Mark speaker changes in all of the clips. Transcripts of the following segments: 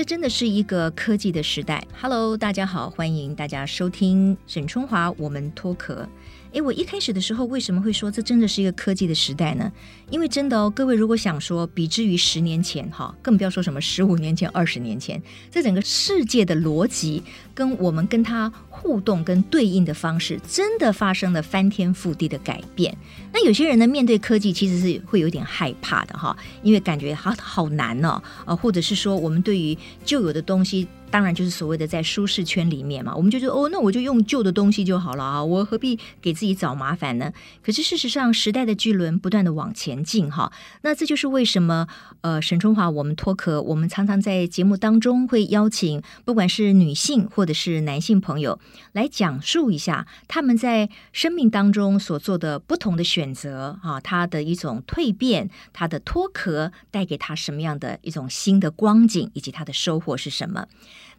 Speaker 1: 这真的是一个科技的时代。Hello，大家好，欢迎大家收听沈春华，我们脱壳。诶，我一开始的时候为什么会说这真的是一个科技的时代呢？因为真的哦，各位如果想说比之于十年前哈，更不要说什么十五年前、二十年前，这整个世界的逻辑跟我们跟它互动跟对应的方式，真的发生了翻天覆地的改变。那有些人呢，面对科技其实是会有点害怕的哈，因为感觉好好难哦，啊，或者是说我们对于旧有的东西。当然就是所谓的在舒适圈里面嘛，我们就觉得哦，那我就用旧的东西就好了啊，我何必给自己找麻烦呢？可是事实上，时代的巨轮不断的往前进哈，那这就是为什么呃，沈春华我们脱壳，我们常常在节目当中会邀请不管是女性或者是男性朋友来讲述一下他们在生命当中所做的不同的选择啊，他的一种蜕变，他的脱壳带给他什么样的一种新的光景，以及他的收获是什么。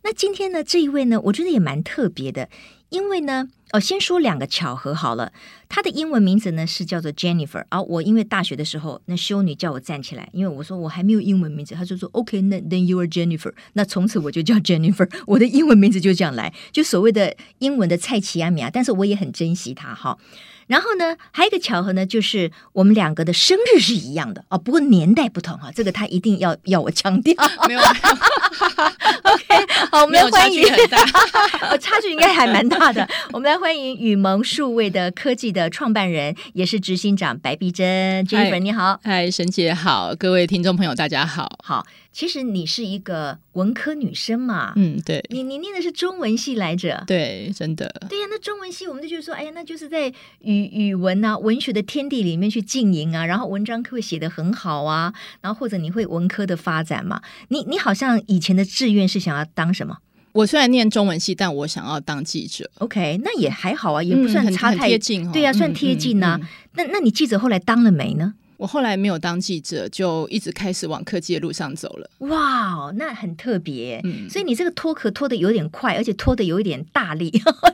Speaker 1: 那今天呢，这一位呢，我觉得也蛮特别的，因为呢，哦，先说两个巧合好了。她的英文名字呢是叫做 Jennifer，而、我因为大学的时候，那修女叫我站起来，因为我说我还没有英文名字，她就说 OK，那 Then you are Jennifer，那从此我就叫 Jennifer，我的英文名字就这样来，就所谓的英文的蔡奇亚米亚，但是我也很珍惜它哈。然后呢，还有一个巧合呢，就是我们两个的生日是一样的啊，不过年代不同哈，这个他一定要要我强调。没有，OK，好，我们来欢迎，差距 差距应该还蛮大的。我们来欢迎雨萌数位的科技的创办人，也是执行长白碧珍，Jennifer，你好，
Speaker 2: 嗨，沈姐好，各位听众朋友大家好，
Speaker 1: 好。其实你是一个文科女生嘛，
Speaker 2: 嗯，对，
Speaker 1: 你你念的是中文系来着，
Speaker 2: 对，真的，
Speaker 1: 对呀，那中文系我们就觉得说，哎呀，那就是在语语文啊、文学的天地里面去经营啊，然后文章会写得很好啊，然后或者你会文科的发展嘛，你你好像以前的志愿是想要当什么？
Speaker 2: 我虽然念中文系，但我想要当记者。
Speaker 1: OK，那也还好啊，也不算差太、
Speaker 2: 近、哦，
Speaker 1: 对呀、啊，算贴近呐、啊。嗯嗯嗯、那那你记者后来当了没呢？
Speaker 2: 我后来没有当记者，就一直开始往科技的路上走了。
Speaker 1: 哇，那很特别。嗯，所以你这个脱壳脱的有点快，而且脱的有一点大力。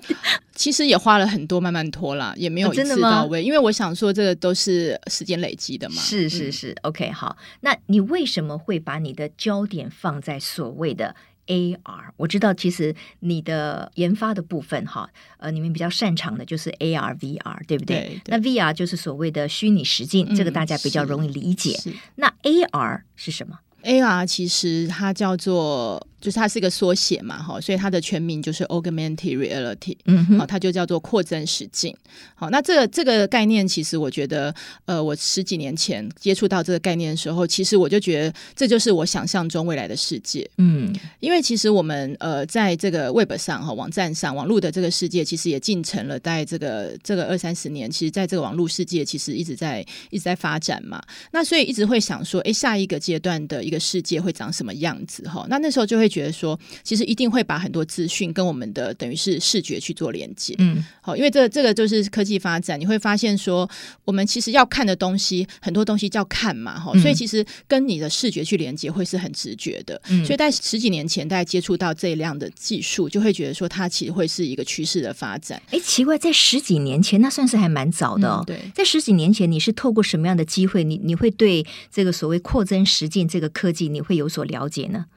Speaker 2: 其实也花了很多，慢慢脱啦，也没有一次到位。因为我想说，这个都是时间累积的嘛。
Speaker 1: 是是是、嗯、，OK，好。那你为什么会把你的焦点放在所谓的？AR，我知道，其实你的研发的部分哈，呃，你们比较擅长的就是 AR、VR，对不对？对对，那 VR 就是所谓的虚拟实境，嗯，这个大家比较容易理解。那 AR 是什么
Speaker 2: ？AR 其实它叫做。就是它是一个缩写嘛，哈，所以它的全名就是 Augmented Reality，嗯，好，它就叫做扩增实境。好，那这个这个概念，其实我觉得，呃，我十几年前接触到这个概念的时候，其实我就觉得这就是我想象中未来的世界。嗯，因为其实我们呃，在这个 Web 上哈，网站上网络的这个世界，其实也进程了在这个这个二三十年。其实，在这个网络世界，其实一直在一直在发展嘛。那所以一直会想说，哎，下一个阶段的一个世界会长什么样子？哈，那那时候就会。觉得说，其实一定会把很多资讯跟我们的等于是视觉去做连接，嗯，好，因为这这个就是科技发展，你会发现说，我们其实要看的东西很多东西叫看嘛，哈、嗯，所以其实跟你的视觉去连接会是很直觉的，嗯，所以在十几年前，大家接触到这一样的技术，就会觉得说，它其实会是一个趋势的发展。哎，奇怪，在十几年前，那算是还蛮早的哦。嗯、对，在十几年前，你是透过什么样的机会，你你会对这个所谓扩增实践这个科技，你会有所了解呢？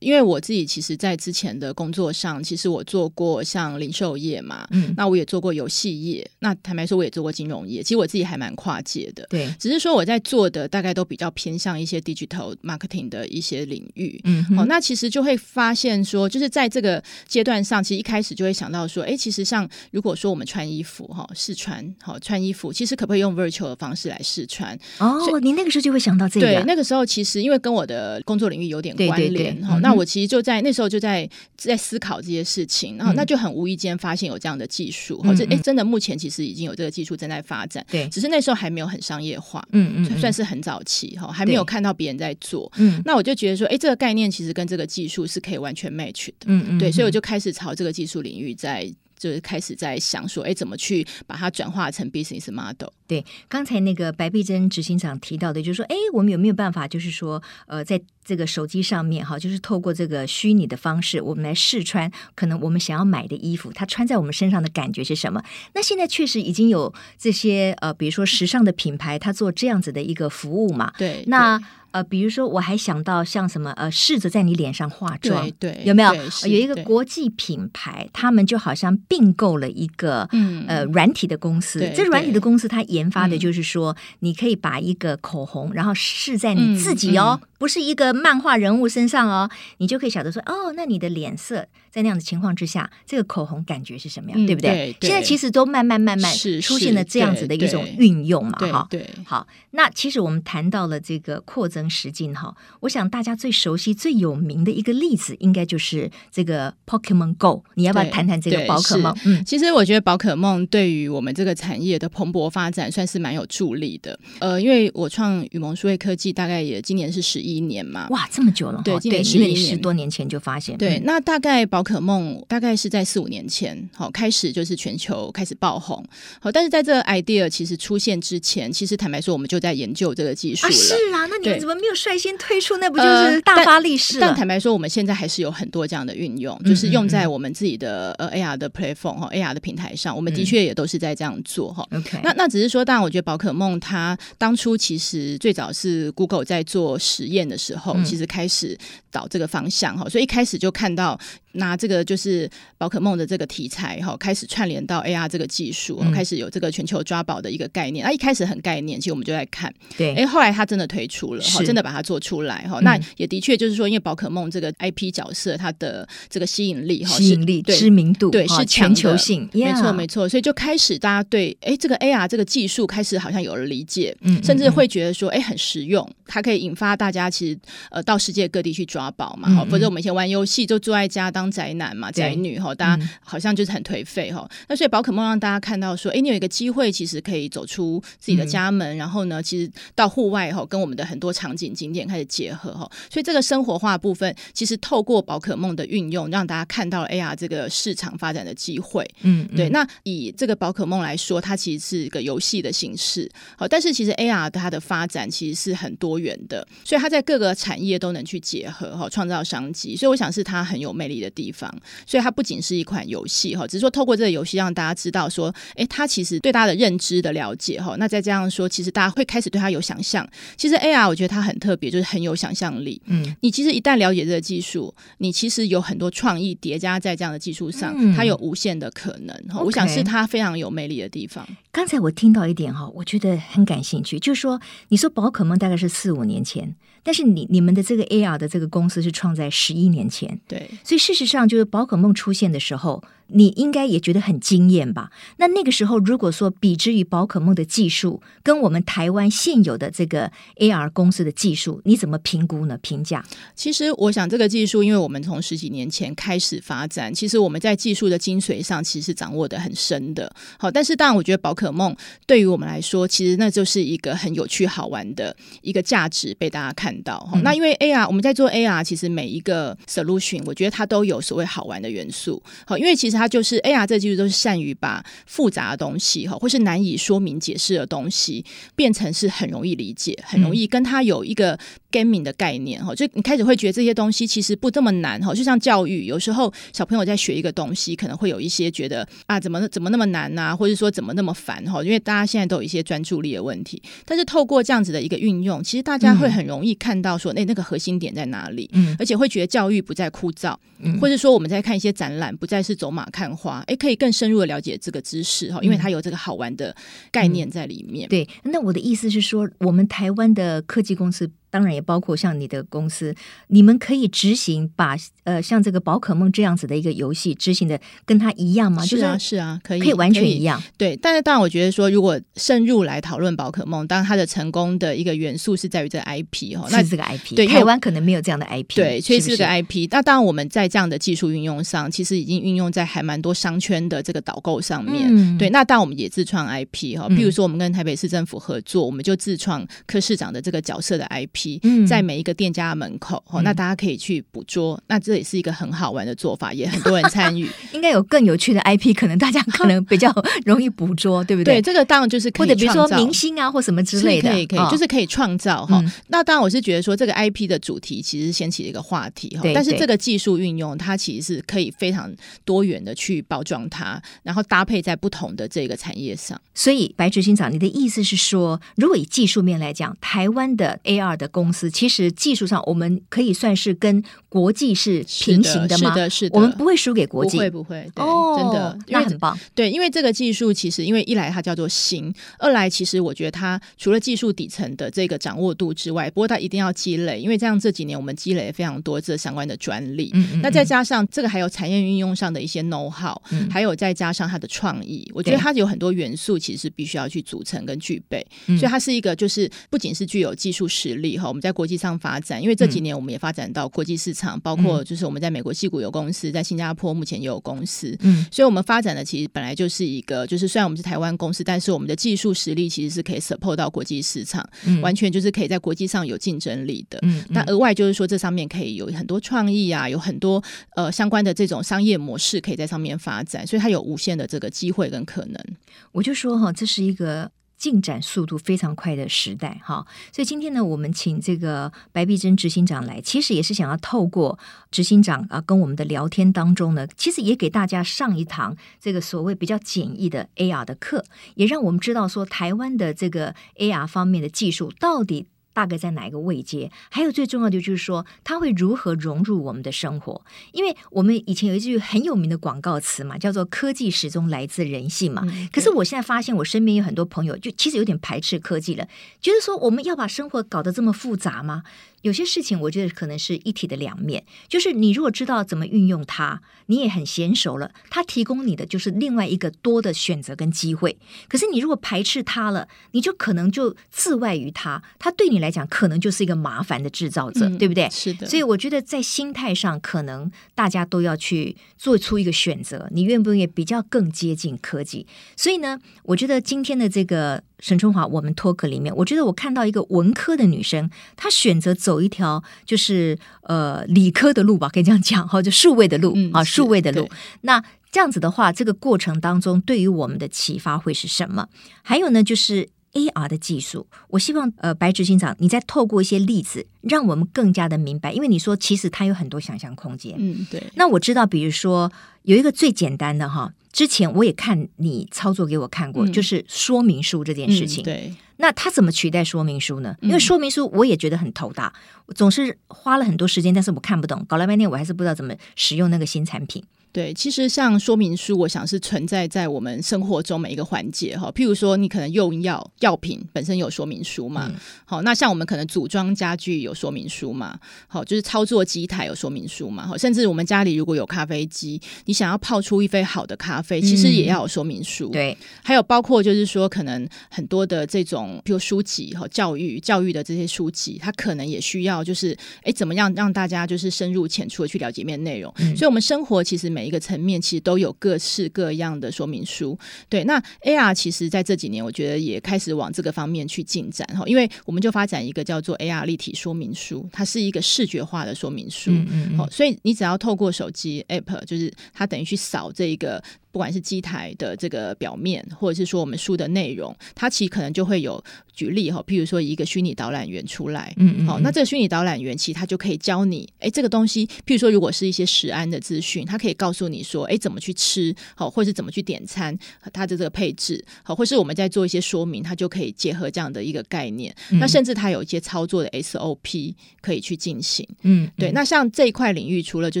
Speaker 2: 因为我自己其实，在之前的工作上，其实我做过像零售业嘛，嗯，那我也做过游戏业，那坦白说，我也做过金融业。其实我自己还蛮跨界的，对，只是说我在做的大概都比较偏向一些 digital marketing 的一些领域，嗯，好，那其实就会发现说，就是在这个阶段上，其实一开始就会想到说，哎，其实像如果说我们穿衣服哈，试穿，好穿衣服，其实可不可以用 virtual 的方式来试穿？哦，你那个时候就会想到这个，对，那个时候其实因为跟我的工作领域有点关联，哈，那。那我其实就在那时候就在在思考这些事情，然后那就很无意间发现有这样的技术，或者哎，真的目前其实已经有这个技术正在发展，对，只是那时候还没有很商业化，嗯嗯，算是很早期哈，还没有看到别人在做，嗯，那我就觉得说，哎，这个概念其实跟这个技术是可以完全 match 的，嗯嗯，对，所以我就开始朝这个技术领域在。就是开始在想说，哎，怎么去把它转化成 business model？对，刚才那个白碧珍执行长提到的，就是说，哎，我们有没有办法，就是说，呃，在这个手机上面哈，就是透过这个虚拟的方式，我们来试穿，可能我们想要买的衣服，它穿在我们身上的感觉是什么？那现在确实已经有这些呃，比如说时尚的品牌，它做这样子的一个服务嘛。对，那。
Speaker 1: 呃，比如说我还想到像什么呃，试着在你脸上化妆，
Speaker 2: 对，对
Speaker 1: 有没有？
Speaker 2: 有
Speaker 1: 一个国际品牌，他们就好像并购了一个嗯呃软体的公司，这软体的公司它研发的就是说，你可以把一个口红，然后试在你自己哦。不是一个漫画人物身上哦，你就可以晓得说哦，那你的脸色在那样的情况之下，这个口红感觉是什么样，嗯、对不对，对，现在其实都慢慢慢慢出现了这样子的一种运用嘛，哈。对，好，那其实我们谈到了这个扩增实境哈，我想大家最熟悉、最有名的一个例子，应该就是这个 Pokemon Go。你要不要谈谈这个宝可梦？
Speaker 2: 嗯，其实我觉得宝可梦对于我们这个产业的蓬勃发展算是蛮有助力的。呃，因为我创雨萌数位科技大概也今年是十一。一年嘛，
Speaker 1: 哇，这么久了，
Speaker 2: 对，今年
Speaker 1: 因为你十多年前就发现，
Speaker 2: 对，那大概宝可梦大概是在四五年前，好开始就是全球开始爆红，好，但是在这个 idea 其实出现之前，其实坦白说，我们就在研究这个技术了，
Speaker 1: 是啊，那你们怎么没有率先推出？那不就是大发利市了？
Speaker 2: 但坦白说，我们现在还是有很多这样的运用，就是用在我们自己的呃 AR 的 platform 哈 AR 的平台上，我们的确也都是在这样做哈。OK，那那只是说，当然，我觉得宝可梦它当初其实最早是 Google 在做实验。的时候，其实开始导这个方向哈，所以一开始就看到。拿这个就是宝可梦的这个题材哈，开始串联到 AR 这个技术，嗯，开始有这个全球抓宝的一个概念。那一开始很概念，其实我们就在看，
Speaker 1: 对，
Speaker 2: 哎，后来他真的推出了，哈，真的把它做出来哈，嗯。那也的确就是说，因为宝可梦这个 IP 角色，它的这个吸引力哈，
Speaker 1: 吸引力、知名度，
Speaker 2: 对，是
Speaker 1: 全球性，
Speaker 2: 没错没错。所以就开始大家对哎这个 AR 这个技术开始好像有了理解，嗯，甚至会觉得说哎很实用，它可以引发大家其实呃到世界各地去抓宝嘛，哈，否则我们以前玩游戏就坐在家当宅男嘛。宅女哈，大家好像就是很颓废哈。那所以宝可梦让大家看到说，哎，你有一个机会，其实可以走出自己的家门，然后呢，其实到户外哈，跟我们的很多场景景点开始结合哈。所以这个生活化部分，其实透过宝可梦的运用，让大家看到了 AR 这个市场发展的机会。嗯，对。那以这个宝可梦来说，它其实是一个游戏的形式。好，但是其实 AR 它的发展其实是很多元的，所以它在各个产业都能去结合哈，创造商机。所以我想是它很有魅力的地方。所以它不仅是一款游戏哈，只是说透过这个游戏让大家知道说，哎，它其实对大家的认知的了解哈，那再这样说，其实大家会开始对它有想象。其实 AR 我觉得它很特别，就是很有想象力。嗯，你其实一旦了解这个技术，你其实有很多创意叠加在这样的技术上，它有无限的可能。哈，我想是它非常有魅力的地方。
Speaker 1: 刚才我听到一点哈，我觉得很感兴趣，就是说你说宝可梦大概是四五年前。但是你你们的这个 AR 的这个公司是创在十一年前，
Speaker 2: 对，
Speaker 1: 所以事实上就是宝可梦出现的时候。你应该也觉得很惊艳吧？那那个时候，如果说比之于宝可梦的技术，跟我们台湾现有的这个 AR 公司的技术，你怎么评估呢？评价？
Speaker 2: 其实，我想这个技术，因为我们从十几年前开始发展，其实我们在技术的精髓上，其实掌握的很深的。好，但是当然，我觉得宝可梦对于我们来说，其实那就是一个很有趣好玩的一个价值被大家看到。嗯、那因为 AR，我们在做 AR，其实每一个 solution，我觉得它都有所谓好玩的元素。好，因为其实。它就是 AR 这个技术都是善于把复杂的东西哈，或是难以说明解释的东西，变成是很容易理解，很容易跟它有一个 gaming 的概念哈。就你开始会觉得这些东西其实不这么难哈。就像教育，有时候小朋友在学一个东西，可能会有一些觉得啊，怎么怎么那么难呐，或者说怎么那么烦哈。因为大家现在都有一些专注力的问题，但是透过这样子的一个运用，其实大家会很容易看到说，那那个核心点在哪里？嗯，而且会觉得教育不再枯燥，嗯或者说我们在看一些展览，不再是走马。看花，哎，可以更深入的了解这个知识哈，因为它有这个好玩的概念在里面。
Speaker 1: 嗯、对，那我的意思是说，我们台湾的科技公司。当然也包括像你的公司，你们可以执行把呃像这个宝可梦这样子的一个游戏执行的跟它一样吗？
Speaker 2: 是啊，是啊，可以，
Speaker 1: 可以完全一样。
Speaker 2: 对，但是当然我觉得说，如果深入来讨论宝可梦，当然它的成功的一个元素是在于这个 IP 哈，
Speaker 1: 那是这个 IP，对，台湾可能没有这样的 IP，
Speaker 2: 对，所以是这个 IP。那当然我们在这样的技术运用上，其实已经运用在还蛮多商圈的这个导购上面。嗯、对，那当然我们也自创 IP 哈，比如说我们跟台北市政府合作，我们就自创柯市长的这个角色的 IP。嗯，在每一个店家的门口，哦，那大家可以去捕捉，嗯，那这也是一个很好玩的做法，也很多人参与。
Speaker 1: 应该有更有趣的 IP，可能大家可能比较容易捕捉，对不对？
Speaker 2: 对，这个当然就是可以，或者比如说
Speaker 1: 明星啊，或什么之类的，
Speaker 2: 可以，可以，哦，就是可以创造哈，嗯。那当然，我是觉得说这个 IP 的主题其实掀起了一个话题哈，但是这个技术运用它其实是可以非常多元的去包装它，然后搭配在不同的这个产业上。
Speaker 1: 所以，白执行长，你的意思是说，如果以技术面来讲，台湾的 AR 的公司，其实技术上我们可以算是跟国际是平行的吗？
Speaker 2: 是的，是的，
Speaker 1: 我们不会输给国际，
Speaker 2: 不会，不会，对，
Speaker 1: 哦，
Speaker 2: 真的，
Speaker 1: 那很棒。
Speaker 2: 对，因为这个技术其实，因为一来它叫做新，二来其实我觉得它除了技术底层的这个掌握度之外，不过它一定要积累，因为这样这几年我们积累了非常多这相关的专利。嗯，嗯，嗯，那再加上这个还有产业运用上的一些 know how，嗯，还有再加上它的创意，我觉得它有很多元素其实必须要去组成跟具备，所以它是一个就是不仅是具有技术实力哈，我们在国际上发展，因为这几年我们也发展到国际市场，包括就是我们在美国戏谷有公司，在新加坡目前也有公司，嗯，所以我们发展的其实本来就是一个，就是虽然我们是台湾公司，但是我们的技术实力其实是可以 support 到国际市场，嗯，完全就是可以在国际上有竞争力的，嗯，那额外就是说这上面可以有很多创意啊，有很多呃相关的这种商业模式可以在上面发展，所以它有无限的这个机会跟可能。
Speaker 1: 我就说哈，这是一个。进展速度非常快的时代，哈，所以今天呢，我们请这个白璧珍执行长来，其实也是想要透过执行长啊跟我们的聊天当中呢，其实也给大家上一堂这个所谓比较简易的 AR 的课，也让我们知道说台湾的这个 AR 方面的技术到底。大概在哪一个位阶？还有最重要的就是说，它会如何融入我们的生活？因为我们以前有一句很有名的广告词嘛，叫做“科技始终来自人性”嘛。嗯、可是我现在发现，我身边有很多朋友，就其实有点排斥科技了，觉得说我们要把生活搞得这么复杂吗？有些事情，我觉得可能是一体的两面。就是你如果知道怎么运用它，你也很娴熟了，它提供你的就是另外一个多的选择跟机会。可是你如果排斥它了，你就可能就自外于它，它对你来讲可能就是一个麻烦的制造者，嗯、对不对？
Speaker 2: 是的。
Speaker 1: 所以我觉得在心态上，可能大家都要去做出一个选择，你愿不愿意比较更接近科技？所以呢，我觉得今天的这个。沈春华，我们 Talk 里面，我觉得我看到一个文科的女生，她选择走一条就是呃理科的路吧，可以这样讲哈，就数位的路、嗯、啊，数位的路。那这样子的话，这个过程当中对于我们的启发会是什么？还有呢，就是 AR 的技术，我希望呃白执行长，你再透过一些例子，让我们更加的明白，因为你说其实它有很多想象空间。
Speaker 2: 嗯，对。
Speaker 1: 那我知道，比如说有一个最简单的哈。之前我也看你操作给我看过，嗯、就是说明书这件事情。
Speaker 2: 嗯、对，
Speaker 1: 那它怎么取代说明书呢？因为说明书我也觉得很头大，我总是花了很多时间，但是我看不懂，搞了半天我还是不知道怎么使用那个新产品。
Speaker 2: 对，其实像说明书，我想是存在在我们生活中每一个环节哈。譬如说，你可能用药药品本身有说明书嘛？嗯、好，那像我们可能组装家具有说明书嘛？好，就是操作机台有说明书嘛？好，甚至我们家里如果有咖啡机，你想要泡出一杯好的咖啡，其实也要有说明书。
Speaker 1: 嗯、对，
Speaker 2: 还有包括就是说，可能很多的这种，比如书籍和教育教育的这些书籍，它可能也需要就是，哎，怎么样让大家就是深入浅出的去了解面内容？嗯、所以，我们生活其实每每一个层面其实都有各式各样的说明书，对。那 AR 其实在这几年，我觉得也开始往这个方面去进展哈，因为我们就发展一个叫做 AR 立体说明书，它是一个视觉化的说明书，嗯嗯嗯，所以你只要透过手机 App，就是它等于去扫这一个。不管是机台的这个表面，或者是说我们书的内容，它其实可能就会有举例哈，譬如说一个虚拟导览员出来，嗯，嗯，好，那这个虚拟导览员其实他就可以教你，哎，这个东西，譬如说如果是一些食安的资讯，他可以告诉你说，哎，怎么去吃，好，或是怎么去点餐，它的这个配置，好，或是我们在做一些说明，它就可以结合这样的一个概念，嗯、那甚至它有一些操作的 SOP 可以去进行，嗯，嗯，对，那像这一块领域，除了就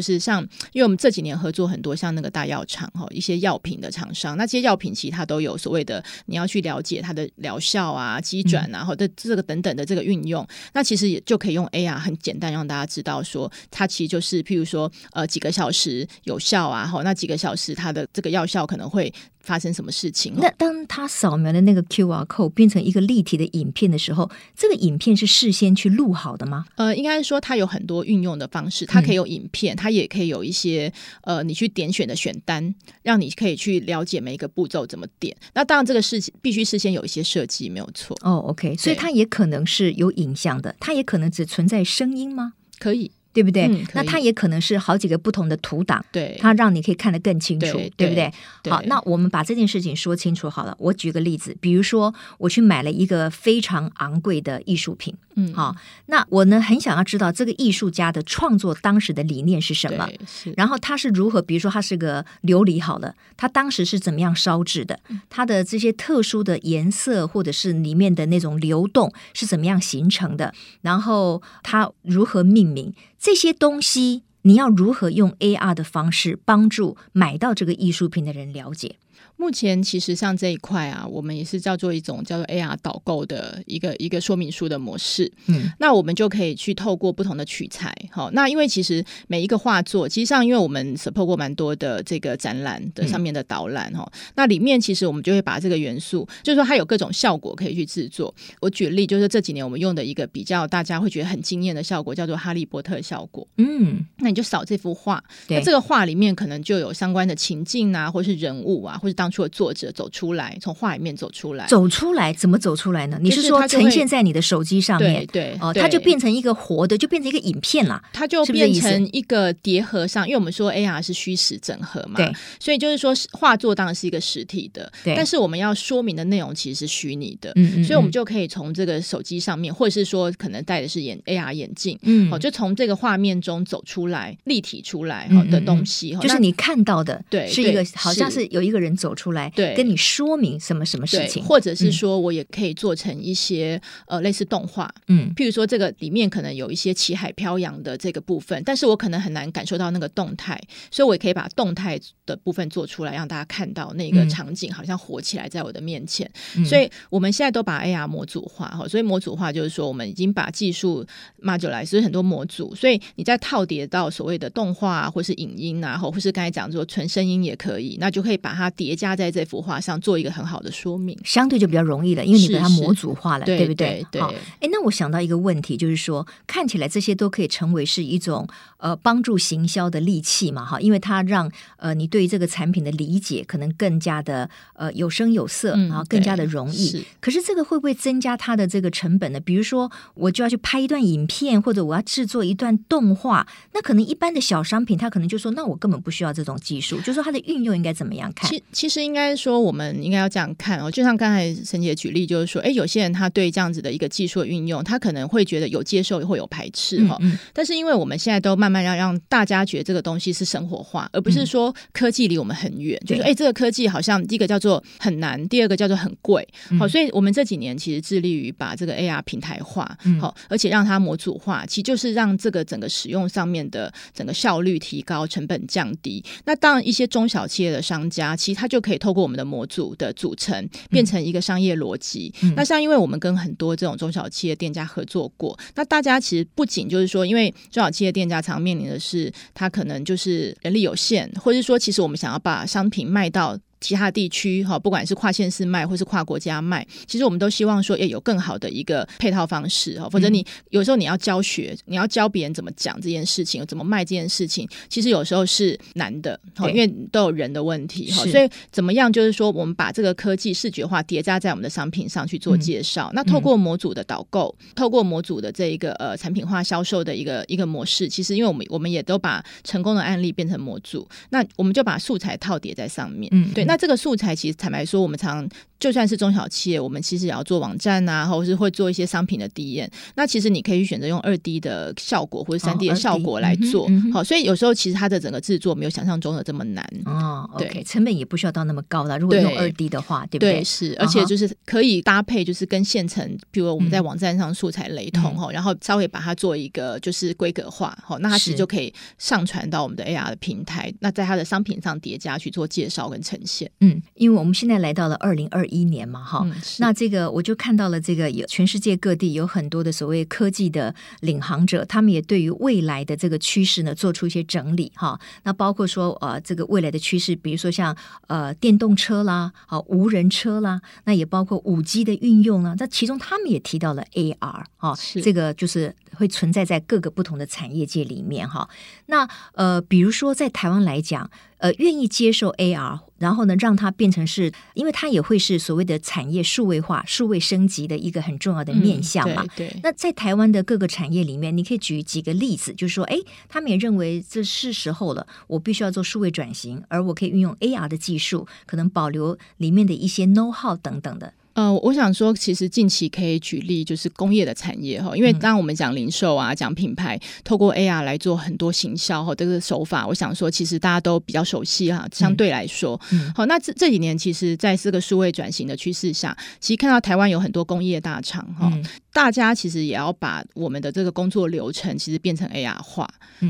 Speaker 2: 是像，因为我们这几年合作很多像那个大药厂哈，一些。药品的厂商，那这些药品其实它都有所谓的，你要去了解它的疗效啊、机转啊，或者这个等等的这个运用，那其实也就可以用 AR 很简单让大家知道说，它其实就是譬如说呃几个小时有效啊，好，那几个小时它的这个药效可能会。发生什么事情？
Speaker 1: 那当他扫描的那个 QR code 变成一个立体的影片的时候，这个影片是事先去录好的吗？
Speaker 2: 呃，应该说它有很多运用的方式，它可以有影片，嗯、它也可以有一些呃，你去点选的选单，让你可以去了解每一个步骤怎么点。那当然，这个事情必须事先有一些设计，没有错。
Speaker 1: 哦，OK，所以它也可能是有影像的，它也可能只存在声音吗？
Speaker 2: 可以。
Speaker 1: 对不对？嗯、那它也可能是好几个不同的图档，
Speaker 2: 对，
Speaker 1: 它让你可以看得更清楚，
Speaker 2: 对，
Speaker 1: 对不对？
Speaker 2: 对，
Speaker 1: 好，那我们把这件事情说清楚好了。我举个例子，比如说我去买了一个非常昂贵的艺术品，嗯，好，那我呢很想要知道这个艺术家的创作当时的理念是什么，然后他是如何，比如说他是个琉璃好了，他当时是怎么样烧制的，它的这些特殊的颜色或者是里面的那种流动是怎么样形成的，然后它如何命名。这些东西，你要如何用 AR 的方式帮助买到这个艺术品的人了解？
Speaker 2: 目前其实像这一块啊，我们也是叫做一种叫做 AR 导购的一个一个说明书的模式。嗯，那我们就可以去透过不同的取材，好，那因为其实每一个画作，其实上因为我们 support 过蛮多的这个展览的上面的导览哈，嗯，那里面其实我们就会把这个元素，就是说它有各种效果可以去制作。我举例，就是这几年我们用的一个比较大家会觉得很惊艳的效果，叫做哈利波特效果。嗯，那你就扫这幅画，那这个画里面可能就有相关的情境啊，或是人物啊，或是当。出作者走出来，从画里面走出来，
Speaker 1: 走出来？怎么走出来呢？你是说呈现在你的手机上面？
Speaker 2: 对，对
Speaker 1: 哦，它就变成一个活的，就变成一个影片了，
Speaker 2: 它就变成一个叠合上。因为我们说 AR 是虚实整合嘛，对，所以就是说画作当然是一个实体的，对，但是我们要说明的内容其实是虚拟的，嗯嗯，所以我们就可以从这个手机上面，或者是说可能戴的是眼 AR 眼镜，嗯，哦，就从这个画面中走出来，立体出来好的东西，
Speaker 1: 就是你看到的，对，是一个好像是有一个人走出来，
Speaker 2: 对，
Speaker 1: 跟你说明什么什么事情，
Speaker 2: 或者是说我也可以做成一些、嗯、呃类似动画，嗯，譬如说这个里面可能有一些旗海飘扬的这个部分，但是我可能很难感受到那个动态，所以我也可以把动态的部分做出来，让大家看到那个场景好像活起来在我的面前。嗯、所以我们现在都把 AR 模组化哈，所以模组化就是说我们已经把技术 modularize，所以很多模组，所以你再套叠到所谓的动画啊，或是影音啊，或是刚才讲说纯声音也可以，那就可以把它叠加在这幅画上。做一个很好的说明，
Speaker 1: 相对就比较容易了，因为你把它模组化了，
Speaker 2: 是是
Speaker 1: 对不对？
Speaker 2: 对。好，
Speaker 1: 哎，那我想到一个问题，就是说，看起来这些都可以成为是一种呃帮助行销的利器嘛，哈，因为它让呃你对于这个产品的理解可能更加的呃有声有色，然后更加的容易。是。可是这个会不会增加它的这个成本呢？比如说，我就要去拍一段影片，或者我要制作一段动画，那可能一般的小商品，它可能就说，那我根本不需要这种技术，就说它的运用应该怎么样看？
Speaker 2: 其其实应该说我们。们应该要这样看哦，就像刚才陈姐举例，就是说，哎，有些人他对这样子的一个技术的运用，他可能会觉得有接受，会有排斥哈。嗯嗯，但是因为我们现在都慢慢要让大家觉得这个东西是生活化，而不是说科技离我们很远，嗯、就是哎，这个科技好像第一个叫做很难，第二个叫做很贵。好，所以我们这几年其实致力于把这个 AR 平台化，好，而且让它模组化，其实就是让这个整个使用上面的整个效率提高，成本降低。那当然，一些中小企业的商家，其实他就可以透过我们的模组的组成，变成一个商业逻辑。嗯、那像因为我们跟很多这种中小企业店家合作过，那大家其实不仅就是说，因为中小企业店家常面临的是，他可能就是人力有限，或者是说，其实我们想要把商品卖到。其他地区哈，不管是跨县市卖或是跨国家卖，其实我们都希望说，也有更好的一个配套方式哈。否则你有时候你要教学，你要教别人怎么讲这件事情，怎么卖这件事情，其实有时候是难的哈，因为都有人的问题哈。所以怎么样，就是说我们把这个科技视觉化叠加在我们的商品上去做介绍。嗯、那透过模组的导购，透过模组的这一个呃产品化销售的一个一个模式，其实因为我们我们也都把成功的案例变成模组，那我们就把素材套叠在上面。嗯，对。那这个素材其实坦白说，我们常就算是中小企业，我们其实也要做网站啊，或者是会做一些商品的体验。那其实你可以选择用二 D 的效果或者三 D 的效果来做。哦嗯、好，所以有时候其实它的整个制作没有想象中的这么难
Speaker 1: 哦。对，okay, 成本也不需要到那么高了。如果用二 D 的话，对，对不对？
Speaker 2: 对，是，而且就是可以搭配，就是跟现成，比如我们在网站上素材雷同哈，嗯、然后稍微把它做一个就是规格化，好，那它其实就可以上传到我们的 AR 的平台，那在它的商品上叠加去做介绍跟呈现。嗯。
Speaker 1: 因为我们现在来到了二零二一年嘛，哈、嗯，那这个我就看到了这个有全世界各地有很多的所谓科技的领航者，他们也对于未来的这个趋势呢做出一些整理，哈。那包括说呃这个未来的趋势，比如说像呃电动车啦，啊无人车啦，那也包括五 G 的运用啊。那其中他们也提到了 AR 哈，这个就是会存在在各个不同的产业界里面哈。那呃比如说在台湾来讲，呃愿意接受 AR。然后呢，让它变成是，因为它也会是所谓的产业数位化、数位升级的一个很重要的面向嘛。
Speaker 2: 嗯、对，对，
Speaker 1: 那在台湾的各个产业里面，你可以举几个例子，就是说，哎，他们也认为这是时候了，我必须要做数位转型，而我可以运用 AR 的技术，可能保留里面的一些 know how 等等的。
Speaker 2: 呃，我想说，其实近期可以举例，就是工业的产业哈，因为当我们讲零售啊，讲品牌，透过 AR 来做很多行销哈，这个手法，我想说，其实大家都比较熟悉哈。相对来说，嗯、好，那这这几年，其实在这个数位转型的趋势下，其实看到台湾有很多工业大厂哈。嗯大家其实也要把我们的这个工作流程其实变成 AR 化，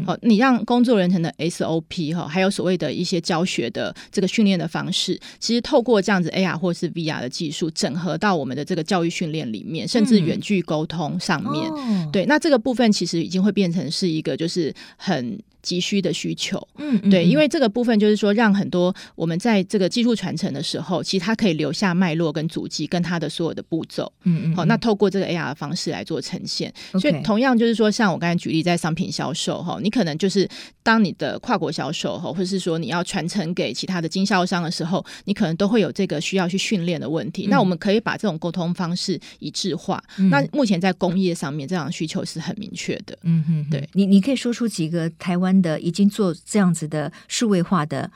Speaker 2: 好、嗯，你让工作人员的 SOP 哈，还有所谓的一些教学的这个训练的方式，其实透过这样子 AR 或是 VR 的技术整合到我们的这个教育训练里面，甚至远距沟通上面，嗯、对，那这个部分其实已经会变成是一个就是很。急需的需求，嗯，嗯，对，因为这个部分就是说，让很多我们在这个技术传承的时候，其实它可以留下脉络跟足迹，跟它的所有的步骤，嗯嗯，好，那透过这个 AR 的方式来做呈现，嗯、所以同样就是说，像我刚才举例在商品销售哈，你可能就是当你的跨国销售哈，或者是说你要传承给其他的经销商的时候，你可能都会有这个需要去训练的问题。嗯、那我们可以把这种沟通方式一致化。嗯、那目前在工业上面，这样的需求是很明确的。嗯嗯，对
Speaker 1: 你，你可以说出几个台湾。的已经做这样子的数位化的。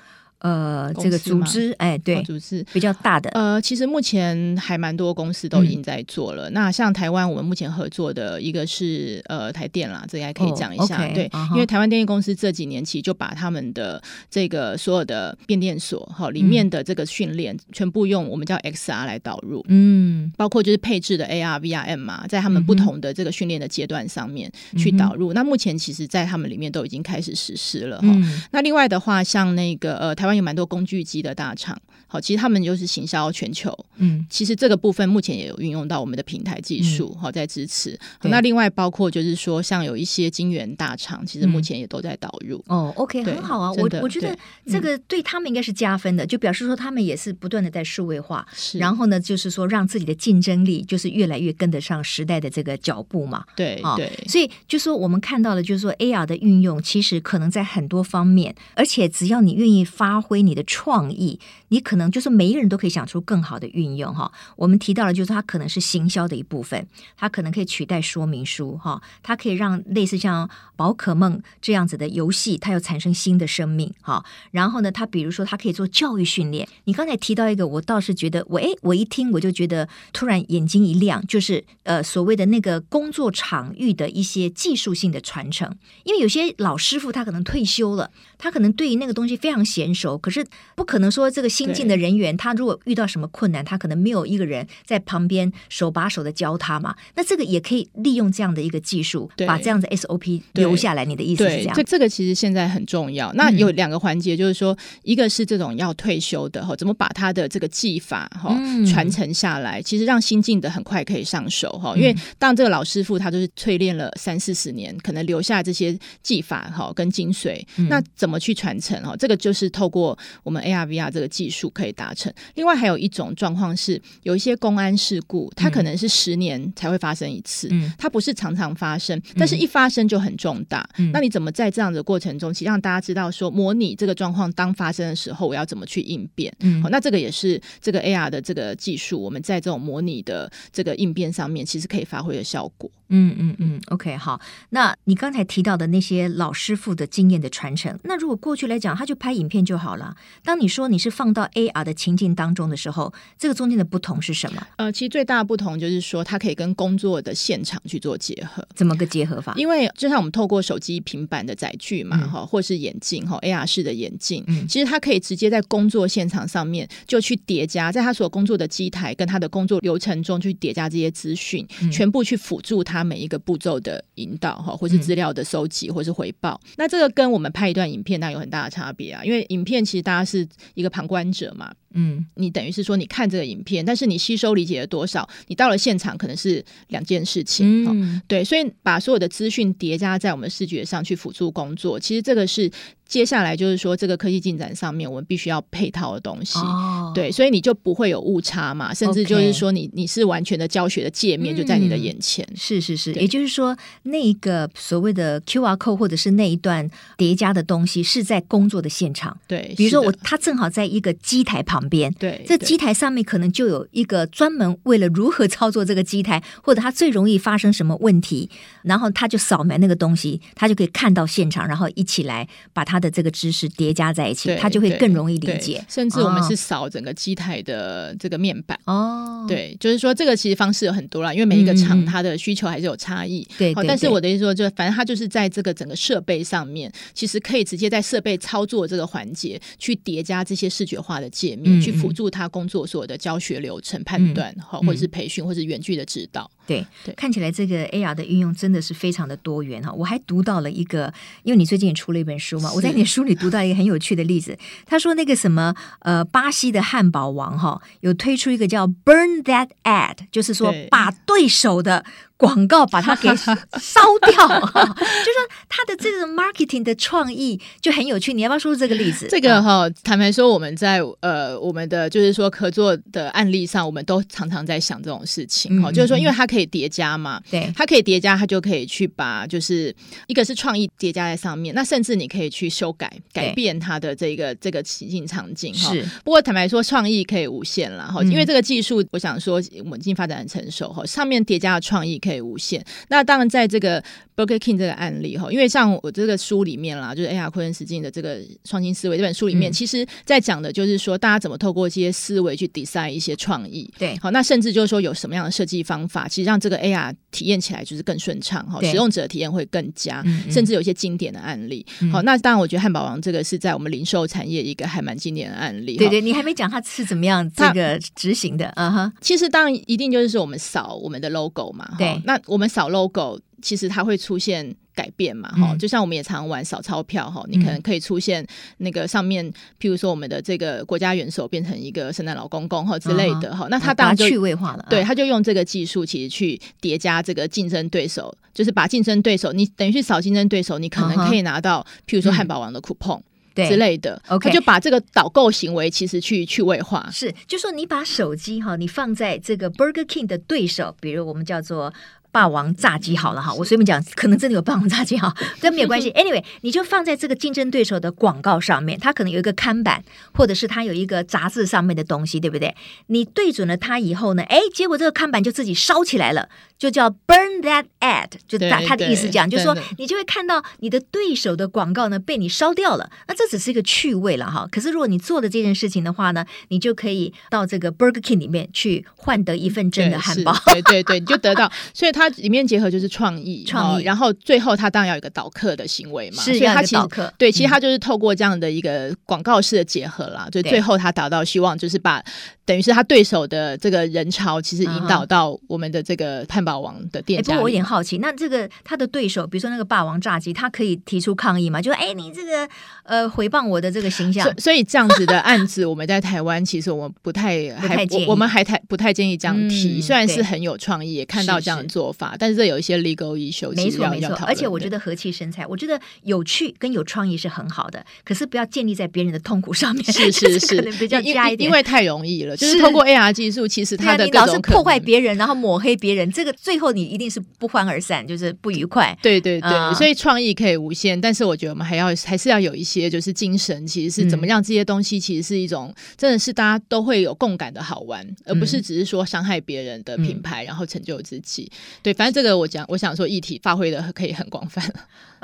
Speaker 1: 呃，这个组织，哎，对，组织比较大的。
Speaker 2: 呃，其实目前还蛮多公司都已经在做了。嗯、那像台湾，我们目前合作的一个是呃台电啦，这个还可以讲一下。哦 okay, 对，因为台湾电力公司这几年其实就把他们的这个所有的变电所哈里面的这个训练，全部用我们叫 XR 来导入。嗯，包括就是配置的 AR、VRM 嘛，在他们不同的这个训练的阶段上面去导入。嗯、那目前其实，在他们里面都已经开始实施了哈。嗯、那另外的话，像那个呃台湾。有蛮多工具机的大厂，好，其实他们就是行销全球，嗯，其实这个部分目前也有运用到我们的平台技术，好、嗯，在支持。那另外包括就是说，像有一些晶圆大厂，其实目前也都在导入。
Speaker 1: 嗯、哦，OK，很好啊，我我觉得这个对他们应该是加分的，就表示说他们也是不断的在数位化，是。然后呢，就是说让自己的竞争力就是越来越跟得上时代的这个脚步嘛。
Speaker 2: 对，
Speaker 1: 啊、
Speaker 2: 对，
Speaker 1: 所以就说我们看到了，就是说 AR 的运用，其实可能在很多方面，而且只要你愿意发。挥你的创意，你可能就是每一个人都可以想出更好的运用哈。我们提到了，就是它可能是行销的一部分，它可能可以取代说明书哈，它可以让类似像宝可梦这样子的游戏，它有产生新的生命哈。然后呢，它比如说它可以做教育训练。你刚才提到一个，我倒是觉得我诶，我一听我就觉得突然眼睛一亮，就是呃所谓的那个工作场域的一些技术性的传承，因为有些老师傅他可能退休了，他可能对于那个东西非常娴熟。可是不可能说这个新进的人员，他如果遇到什么困难，他可能没有一个人在旁边手把手的教他嘛。那这个也可以利用这样的一个技术，把这样的 SOP 留下来。你的意思是这样？
Speaker 2: 这这个其实现在很重要。那有两个环节，就是说，嗯、一个是这种要退休的哈，怎么把他的这个技法哈传承下来？其实让新进的很快可以上手哈。因为当这个老师傅他就是淬炼了三四十年，可能留下这些技法哈跟精髓，那怎么去传承哈？这个就是透过。我们 AR VR 这个技术可以达成。另外还有一种状况是，有一些公安事故，它可能是十年才会发生一次，嗯、它不是常常发生，但是一发生就很重大。嗯、那你怎么在这样的过程中，其实让大家知道说，模拟这个状况当发生的时候，我要怎么去应变？嗯，好，那这个也是这个 AR 的这个技术，我们在这种模拟的这个应变上面，其实可以发挥的效果。
Speaker 1: 嗯嗯嗯，OK，好。那你刚才提到的那些老师傅的经验的传承，那如果过去来讲，他就拍影片就好了。当你说你是放到 AR 的情境当中的时候，这个中间的不同是什么？
Speaker 2: 呃，其实最大的不同就是说，它可以跟工作的现场去做结合。
Speaker 1: 怎么个结合法？
Speaker 2: 因为就像我们透过手机、平板的载具嘛，哈、嗯，或是眼镜哈，AR 式的眼镜，嗯，其实它可以直接在工作现场上面就去叠加，在他所工作的机台跟他的工作流程中去叠加这些资讯，嗯、全部去辅助他。他每一个步骤的引导哈，或是资料的收集，或是回报，嗯、那这个跟我们拍一段影片，那有很大的差别啊。因为影片其实大家是一个旁观者嘛。嗯，你等于是说你看这个影片，但是你吸收理解了多少？你到了现场可能是两件事情。嗯，对，所以把所有的资讯叠加在我们视觉上去辅助工作，其实这个是。接下来就是说，这个科技进展上面，我们必须要配套的东西，oh. 对，所以你就不会有误差嘛，甚至就是说你，你是完全的教学的界面就在你的眼前，
Speaker 1: 嗯、是是是，也就是说，那一个所谓的 QR code 或者是那一段叠加的东西是在工作的现场，
Speaker 2: 对，
Speaker 1: 比如说我他正好在一个机台旁边，
Speaker 2: 对，
Speaker 1: 这机台上面可能就有一个专门为了如何操作这个机台，或者它最容易发生什么问题，然后他就扫描那个东西，他就可以看到现场，然后一起来把他的这个知识。叠加在一起，他就会更容易理解。
Speaker 2: 甚至我们是扫整个机台的这个面板
Speaker 1: 哦，
Speaker 2: 对，就是说这个其实方式有很多啦，因为每一个厂它的需求还是有差异。
Speaker 1: 对，
Speaker 2: 但是我的意思说，就反正它就是在这个整个设备上面，其实可以直接在设备操作这个环节去叠加这些视觉化的界面，去辅助他工作所有的教学流程判断，哈，或者是培训，或者是远距的指导。
Speaker 1: 对，看起来这个 AR 的运用真的是非常的多元哈。我还读到了一个，因为你最近也出了一本书嘛，我在你的书里读到一个很有趣的例子。他说那个什么呃，巴西的汉堡王哈，有推出一个叫 Burn That Ad，就是说把对手的。广告把它给 烧掉，就说他的这个 marketing 的创意就很有趣。你要不要说说这个例子？
Speaker 2: 这个哈，坦白说，我们在呃我们的就是说合作的案例上，我们都常常在想这种事情哈，嗯、就是说，因为它可以叠加嘛，
Speaker 1: 对，
Speaker 2: 它可以叠加，它就可以去把就是一个是创意叠加在上面，那甚至你可以去修改改变它的这个这个情境场景哈。
Speaker 1: 是，
Speaker 2: 不过坦白说，创意可以无限了哈，因为这个技术，我想说我们已经发展很成熟哈，上面叠加的创意。可以无限。那当然，在这个 Burger King 这个案例哈，因为像我这个书里面啦，就是 AR 扩增实境的这个创新思维这本书里面，嗯、其实在讲的就是说，大家怎么透过这些思维去 design 一些创意。
Speaker 1: 对，
Speaker 2: 好，那甚至就是说，有什么样的设计方法，其实让这个 AR 体验起来就是更顺畅哈，使用者体验会更佳，嗯嗯甚至有一些经典的案例。嗯、好，那当然，我觉得汉堡王这个是在我们零售产业一个还蛮经典的案例。
Speaker 1: 对对，你还没讲它是怎么样这个执行的啊哈。
Speaker 2: 其实当然一定就是说我们扫我们的 logo 嘛。
Speaker 1: 对，
Speaker 2: 那我们扫 logo。其实它会出现改变嘛，哈、嗯，就像我们也常玩扫钞票，哈，你可能可以出现那个上面，譬如说我们的这个国家元首变成一个圣诞老公公，哈之类的，哈、嗯，那他当然就
Speaker 1: 趣味化了，
Speaker 2: 对，他就用这个技术其实去叠加这个竞争对手，就是把竞争对手，你等于去扫竞争对手，你可能可以拿到譬如说汉堡王的 coupon、嗯、之类的，OK，他就把这个导购行为其实去趣味化，
Speaker 1: 是，就说你把手机哈，你放在这个 Burger King 的对手，比如我们叫做。霸王炸鸡好了哈，我随便讲，可能真的有霸王炸鸡哈，跟没有关系。Anyway，你就放在这个竞争对手的广告上面，它可能有一个看板，或者是它有一个杂志上面的东西，对不对？你对准了它以后呢，哎，结果这个看板就自己烧起来了，就叫 Burn That Ad，就打它的意思讲，就是说你就会看到你的对手的广告呢被你烧掉了。那这只是一个趣味了哈。可是如果你做了这件事情的话呢，你就可以到这个 Burger King 里面去换得一份真的汉堡。
Speaker 2: 对对对，你就得到，所以它。它里面结合就是创意，创意，然后最后它当然要有一个导客的行为嘛，
Speaker 1: 是
Speaker 2: 所以它其实
Speaker 1: 导客。
Speaker 2: 对，其实它就是透过这样的一个广告式的结合啦，就最后它达到希望就是把。等于是他对手的这个人潮，其实引导到我们的这个汉堡王的店家。
Speaker 1: 不过我有点好奇，那这个他的对手，比如说那个霸王炸鸡，他可以提出抗议吗？就说哎，你这个呃回谤我的这个形象。
Speaker 2: 所以这样子的案子，我们在台湾其实我们不太
Speaker 1: 不太建议，
Speaker 2: 我们还太不太建议这样提。虽然是很有创意，也看到这样的做法，但是这有一些 legal issue。
Speaker 1: 没错没错，而且我觉得和气生财，我觉得有趣跟有创意是很好的，可是不要建立在别人的痛苦上面。
Speaker 2: 是是是，
Speaker 1: 比较加一点，
Speaker 2: 因为太容易了，就是通过 AR。技术其实它的各种可能，
Speaker 1: 你老是破坏别人，然后抹黑别人，这个最后你一定是不欢而散，就是不愉快。
Speaker 2: 对对对，嗯、所以创意可以无限，但是我觉得我们还要还是要有一些就是精神，其实是怎么让这些东西其实是一种真的是大家都会有共感的好玩，嗯、而不是只是说伤害别人的品牌，嗯、然后成就自己。对，反正这个我讲，我想说议题发挥的可以很广泛。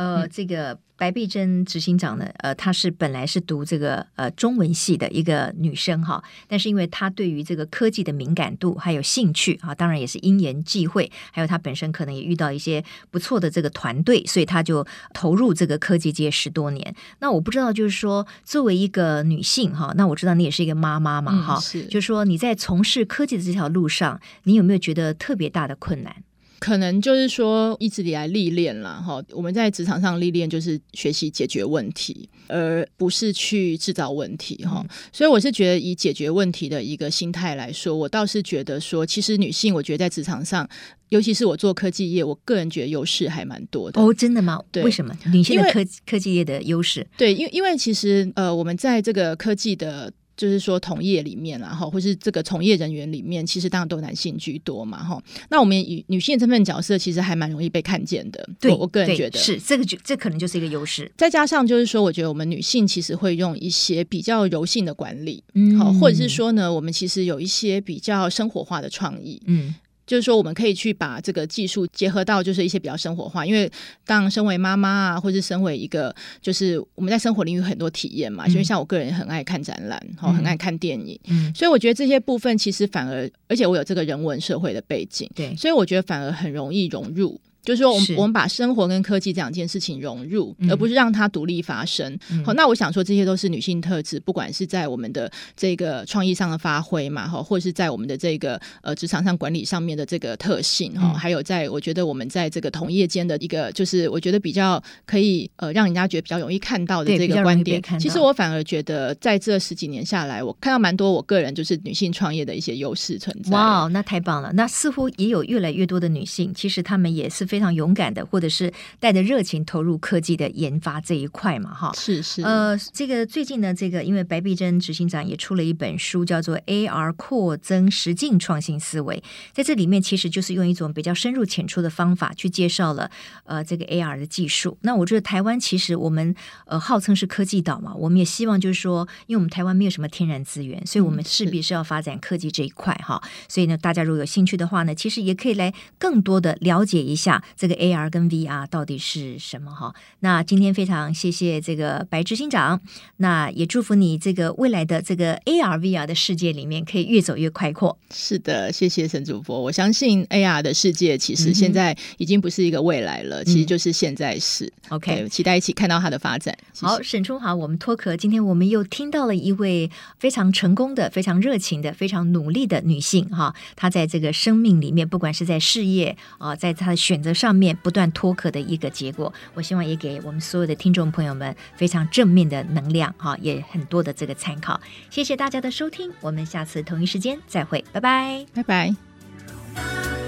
Speaker 1: 呃，这个。白璧珍执行长呢，呃，她是本来是读这个呃中文系的一个女生哈，但是因为她对于这个科技的敏感度还有兴趣啊，当然也是因缘际会，还有她本身可能也遇到一些不错的这个团队，所以她就投入这个科技界十多年。那我不知道，就是说作为一个女性哈，那我知道你也是一个妈妈嘛哈，
Speaker 2: 嗯、是，
Speaker 1: 就是说你在从事科技的这条路上，你有没有觉得特别大的困难？
Speaker 2: 可能就是说一直以来历练了哈，我们在职场上历练就是学习解决问题，而不是去制造问题哈。嗯、所以我是觉得以解决问题的一个心态来说，我倒是觉得说，其实女性我觉得在职场上，尤其是我做科技业，我个人觉得优势还蛮多的。
Speaker 1: 哦，真的吗？
Speaker 2: 对，
Speaker 1: 为什么女性的科科技业的优势？
Speaker 2: 对，因为因为其实呃，我们在这个科技的。就是说，同业里面，然后或是这个从业人员里面，其实当然都男性居多嘛，哈。那我们以女性的身份角色，其实还蛮容易被看见的。
Speaker 1: 对，
Speaker 2: 我，我个人觉得
Speaker 1: 是这个就这可能就是一个优势。
Speaker 2: 再加上就是说，我觉得我们女性其实会用一些比较柔性的管理，嗯，好，或者是说呢，我们其实有一些比较生活化的创意，嗯。就是说，我们可以去把这个技术结合到，就是一些比较生活化。因为当身为妈妈啊，或是身为一个，就是我们在生活领域很多体验嘛。因为、嗯、像我个人很爱看展览，嗯、很爱看电影，嗯，所以我觉得这些部分其实反而，而且我有这个人文社会的背景，对，所以我觉得反而很容易融入。就是说，我们我们把生活跟科技这两件事情融入，而不是让它独立发生。好，那我想说，这些都是女性特质，不管是在我们的这个创意上的发挥嘛，哈，或者是在我们的这个呃职场上管理上面的这个特性哈，还有在我觉得我们在这个同业间的一个，就是我觉得比较可以呃让人家觉得比较容易看到的这个观点。其实我反而觉得，在这十几年下来，我看到蛮多我个人就是女性创业的一些优势存在。
Speaker 1: 哇，那太棒了！那似乎也有越来越多的女性，其实她们也是非常勇敢的，或者是带着热情投入科技的研发这一块嘛，哈，
Speaker 2: 是是。
Speaker 1: 呃，这个最近呢，这个因为白璧珍执行长也出了一本书，叫做《AR 扩增实境创新思维》。在这里面，其实就是用一种比较深入浅出的方法去介绍了呃这个 AR 的技术。那我觉得台湾其实我们呃号称是科技岛嘛，我们也希望就是说，因为我们台湾没有什么天然资源，所以我们势必是要发展科技这一块哈。所以呢，大家如果有兴趣的话呢，其实也可以来更多的了解一下这个 AR 跟 VR 到底是什么哈？那今天非常谢谢这个白执行长，那也祝福你这个未来的这个 AR VR 的世界里面可以越走越开阔。
Speaker 2: 是的，谢谢沈主播。我相信 AR 的世界其实现在已经不是一个未来了，嗯、其实就是现在是。OK，期待一起看到它的发展。谢谢。
Speaker 1: 好，沈春华，我们脱壳，今天我们又听到了一位非常成功的、非常热情的、非常努力的女性哈。她在这个生命里面，不管是在事业啊，在她的选择上面，不断。脱壳的一个结果，我希望也给我们所有的听众朋友们非常正面的能量哈，也很多的这个参考。谢谢大家的收听，我们下次同一时间再会，拜拜，
Speaker 2: 拜拜。